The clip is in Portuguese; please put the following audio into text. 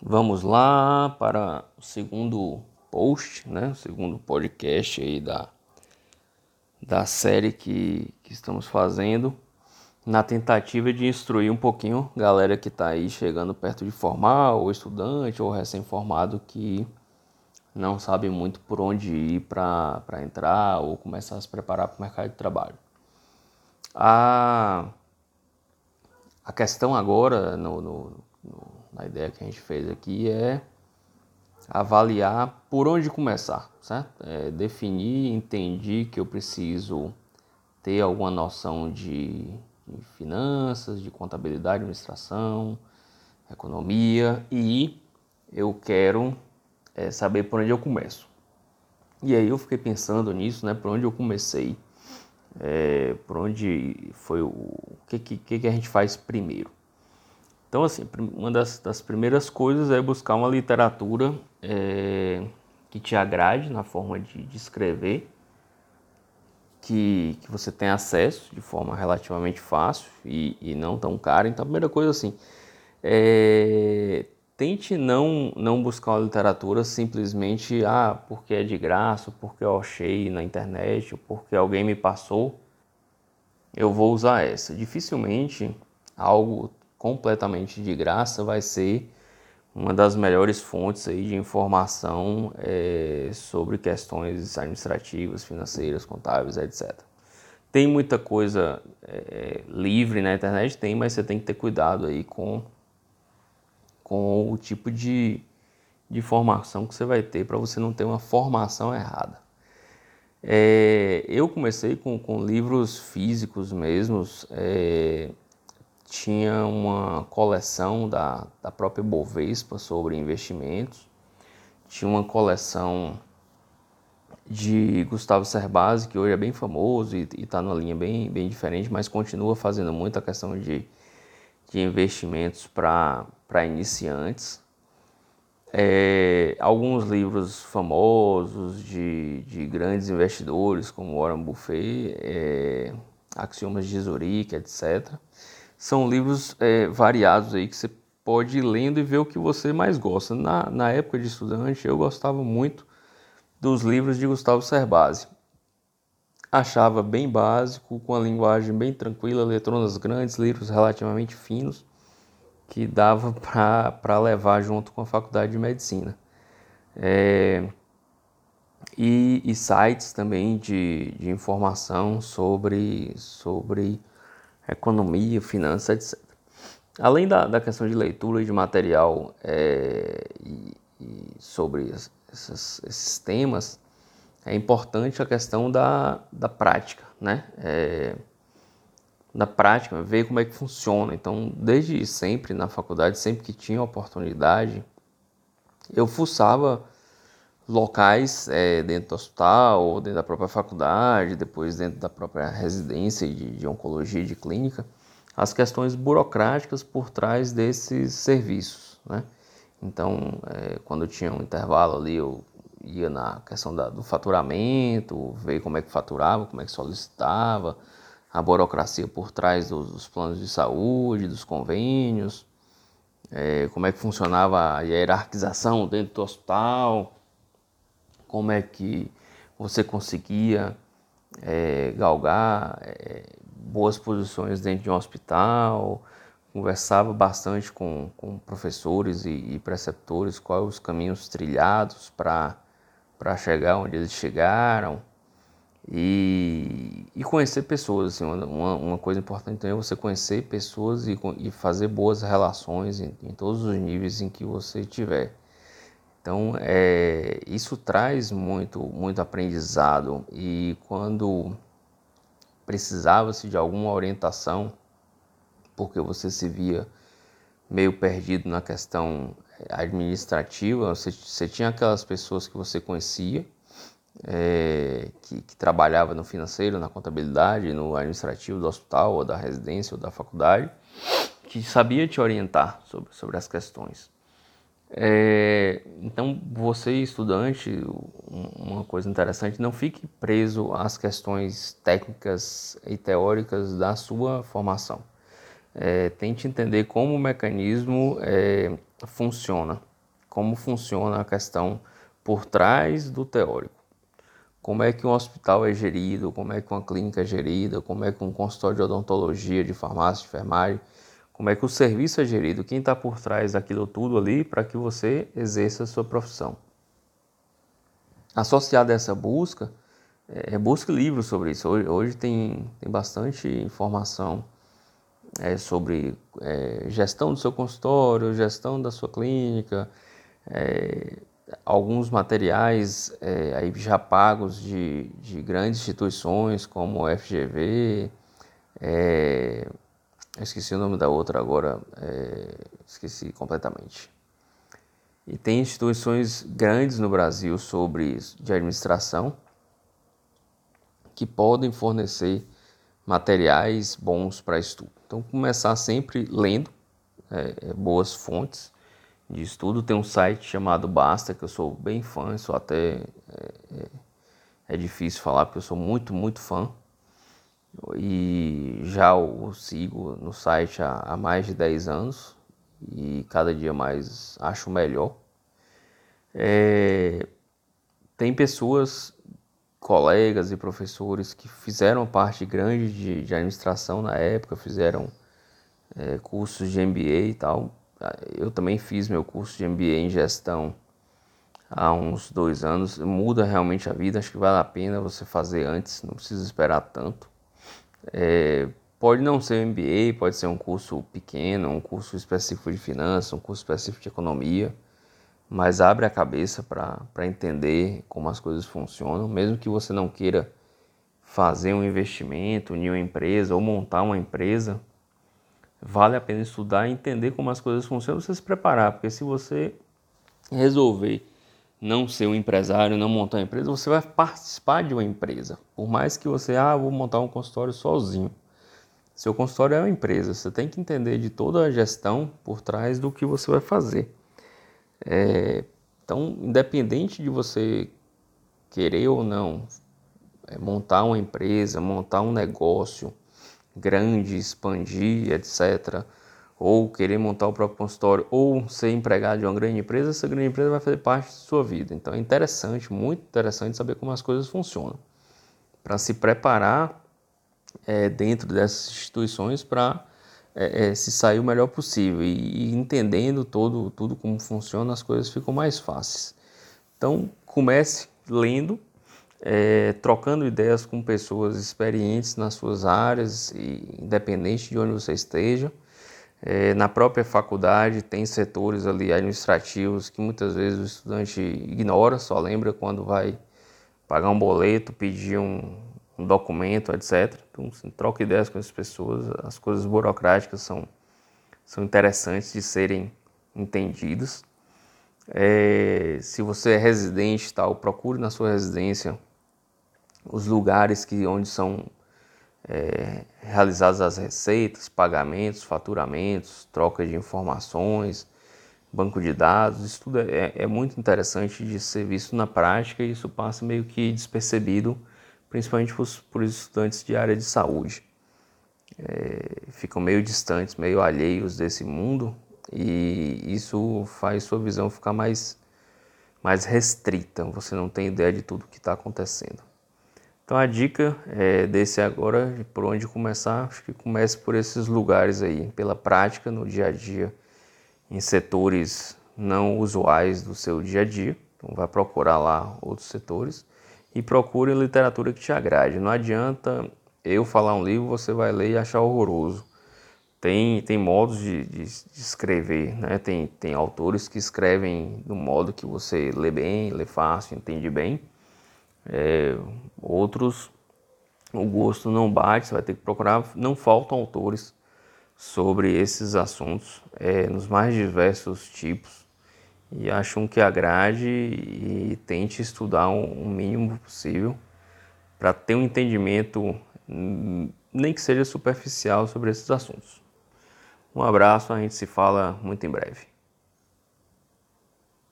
Vamos lá para o segundo post, né? O segundo podcast aí da, da série que, que estamos fazendo na tentativa de instruir um pouquinho galera que está aí chegando perto de formar, ou estudante, ou recém-formado que não sabe muito por onde ir para entrar ou começar a se preparar para o mercado de trabalho. A, a questão agora, no, no, no, na ideia que a gente fez aqui, é avaliar por onde começar, certo? É definir, entendi que eu preciso ter alguma noção de, de finanças, de contabilidade, administração, economia e eu quero é, saber por onde eu começo. E aí eu fiquei pensando nisso, né? Por onde eu comecei, é, por onde foi o, o que, que, que a gente faz primeiro. Então, assim, uma das, das primeiras coisas é buscar uma literatura é, que te agrade na forma de, de escrever, que, que você tem acesso de forma relativamente fácil e, e não tão cara. Então, a primeira coisa, assim, é, tente não, não buscar uma literatura simplesmente, ah, porque é de graça, porque eu achei na internet, ou porque alguém me passou, eu vou usar essa. Dificilmente algo completamente de graça vai ser uma das melhores fontes aí de informação é, sobre questões administrativas, financeiras, contábeis, etc. Tem muita coisa é, livre na internet, tem, mas você tem que ter cuidado aí com, com o tipo de, de formação que você vai ter para você não ter uma formação errada. É, eu comecei com, com livros físicos mesmos, é, tinha uma coleção da, da própria Bovespa sobre investimentos, tinha uma coleção de Gustavo Cerbasi, que hoje é bem famoso e está numa linha bem, bem diferente, mas continua fazendo muita questão de, de investimentos para iniciantes. É, alguns livros famosos de, de grandes investidores, como Warren Buffett, é, Axiomas de Zurique, etc são livros é, variados aí que você pode ir lendo e ver o que você mais gosta. Na, na época de estudante, eu gostava muito dos livros de Gustavo Cerbasi. Achava bem básico, com a linguagem bem tranquila, letronas grandes, livros relativamente finos, que dava para levar junto com a faculdade de medicina. É, e, e, sites também de, de informação sobre, sobre economia, finanças, etc. Além da, da questão de leitura de material é, e, e sobre esses, esses, temas, é importante a questão da, da prática, né? É, da prática, ver como é que funciona. Então, desde sempre na faculdade, sempre que tinha oportunidade, eu fuçava locais é, dentro do hospital, ou dentro da própria faculdade, depois dentro da própria residência de, de oncologia de clínica, as questões burocráticas por trás desses serviços. Né? Então, é, quando tinha um intervalo ali, eu ia na questão da, do faturamento, ver como é que faturava, como é que solicitava, a burocracia por trás dos, dos planos de saúde, dos convênios, é, como é que funcionava a hierarquização dentro do hospital, como é que você conseguia é, galgar é, boas posições dentro de um hospital, conversava bastante com, com professores e, e preceptores quais os caminhos trilhados para chegar onde eles chegaram e, e conhecer pessoas. Assim, uma, uma coisa importante também é você conhecer pessoas e, e fazer boas relações em, em todos os níveis em que você estiver. Então, é, isso traz muito, muito aprendizado e quando precisava-se de alguma orientação, porque você se via meio perdido na questão administrativa, você, você tinha aquelas pessoas que você conhecia, é, que, que trabalhava no financeiro, na contabilidade, no administrativo do hospital, ou da residência, ou da faculdade, que sabia te orientar sobre, sobre as questões. É, então, você estudante, uma coisa interessante, não fique preso às questões técnicas e teóricas da sua formação. É, tente entender como o mecanismo é, funciona. como funciona a questão por trás do teórico. Como é que um hospital é gerido, como é que uma clínica é gerida, como é que um consultório de odontologia, de farmácia, de enfermagem, como é que o serviço é gerido, quem está por trás daquilo tudo ali para que você exerça a sua profissão. Associado a essa busca, é, busque livros sobre isso. Hoje, hoje tem, tem bastante informação é, sobre é, gestão do seu consultório, gestão da sua clínica, é, alguns materiais é, aí já pagos de, de grandes instituições como o FGV, é, esqueci o nome da outra agora, é, esqueci completamente. E tem instituições grandes no Brasil sobre de administração que podem fornecer materiais bons para estudo. Então, começar sempre lendo é, é, boas fontes de estudo. Tem um site chamado Basta, que eu sou bem fã, sou até. É, é, é, difícil falar porque eu sou muito, muito fã. E já o sigo no site há, há mais de 10 anos e cada dia mais acho melhor. É, tem pessoas colegas e professores que fizeram parte grande de, de administração na época, fizeram é, cursos de MBA e tal. Eu também fiz meu curso de MBA em gestão há uns dois anos. Muda realmente a vida, acho que vale a pena você fazer antes, não precisa esperar tanto. É, pode não ser um MBA, pode ser um curso pequeno, um curso específico de finanças, um curso específico de economia mas abre a cabeça para entender como as coisas funcionam, mesmo que você não queira fazer um investimento em uma empresa ou montar uma empresa, vale a pena estudar e entender como as coisas funcionam, você se preparar, porque se você resolver não ser um empresário, não montar uma empresa, você vai participar de uma empresa. Por mais que você, ah, vou montar um consultório sozinho. Seu consultório é uma empresa, você tem que entender de toda a gestão por trás do que você vai fazer. É, então, independente de você querer ou não é, montar uma empresa, montar um negócio grande, expandir, etc., ou querer montar o próprio consultório, ou ser empregado de uma grande empresa, essa grande empresa vai fazer parte da sua vida. Então é interessante, muito interessante saber como as coisas funcionam, para se preparar é, dentro dessas instituições para é, é, se sair o melhor possível e, e, entendendo todo, tudo como funciona, as coisas ficam mais fáceis. Então, comece lendo, é, trocando ideias com pessoas experientes nas suas áreas, e, independente de onde você esteja. É, na própria faculdade tem setores ali administrativos que muitas vezes o estudante ignora, só lembra quando vai pagar um boleto, pedir um, um documento, etc. Então, assim, troca ideias com as pessoas, as coisas burocráticas são, são interessantes de serem entendidas. É, se você é residente, tal, procure na sua residência os lugares que, onde são é, realizadas as receitas, pagamentos, faturamentos, troca de informações, banco de dados, isso tudo é, é muito interessante de ser visto na prática e isso passa meio que despercebido principalmente por, estudantes de área de saúde. É, ficam meio distantes, meio alheios desse mundo e isso faz sua visão ficar mais, mais restrita. Você não tem ideia de tudo que está acontecendo. Então a dica é desse agora, por onde começar, acho que comece por esses lugares aí, pela prática no dia a dia, em setores não usuais do seu dia a dia. Então vai procurar lá outros setores e procure literatura que te agrade. Não adianta eu falar um livro, você vai ler e achar horroroso. Tem, tem modos de, de, de escrever, né? tem, tem autores que escrevem do modo que você lê bem, lê fácil, entende bem. É, outros, o gosto não bate, você vai ter que procurar. Não faltam autores sobre esses assuntos, é, nos mais diversos tipos e acho um que agrade e tente estudar o mínimo possível para ter um entendimento, hum, nem que seja superficial, sobre esses assuntos. Um abraço, a gente se fala muito em breve.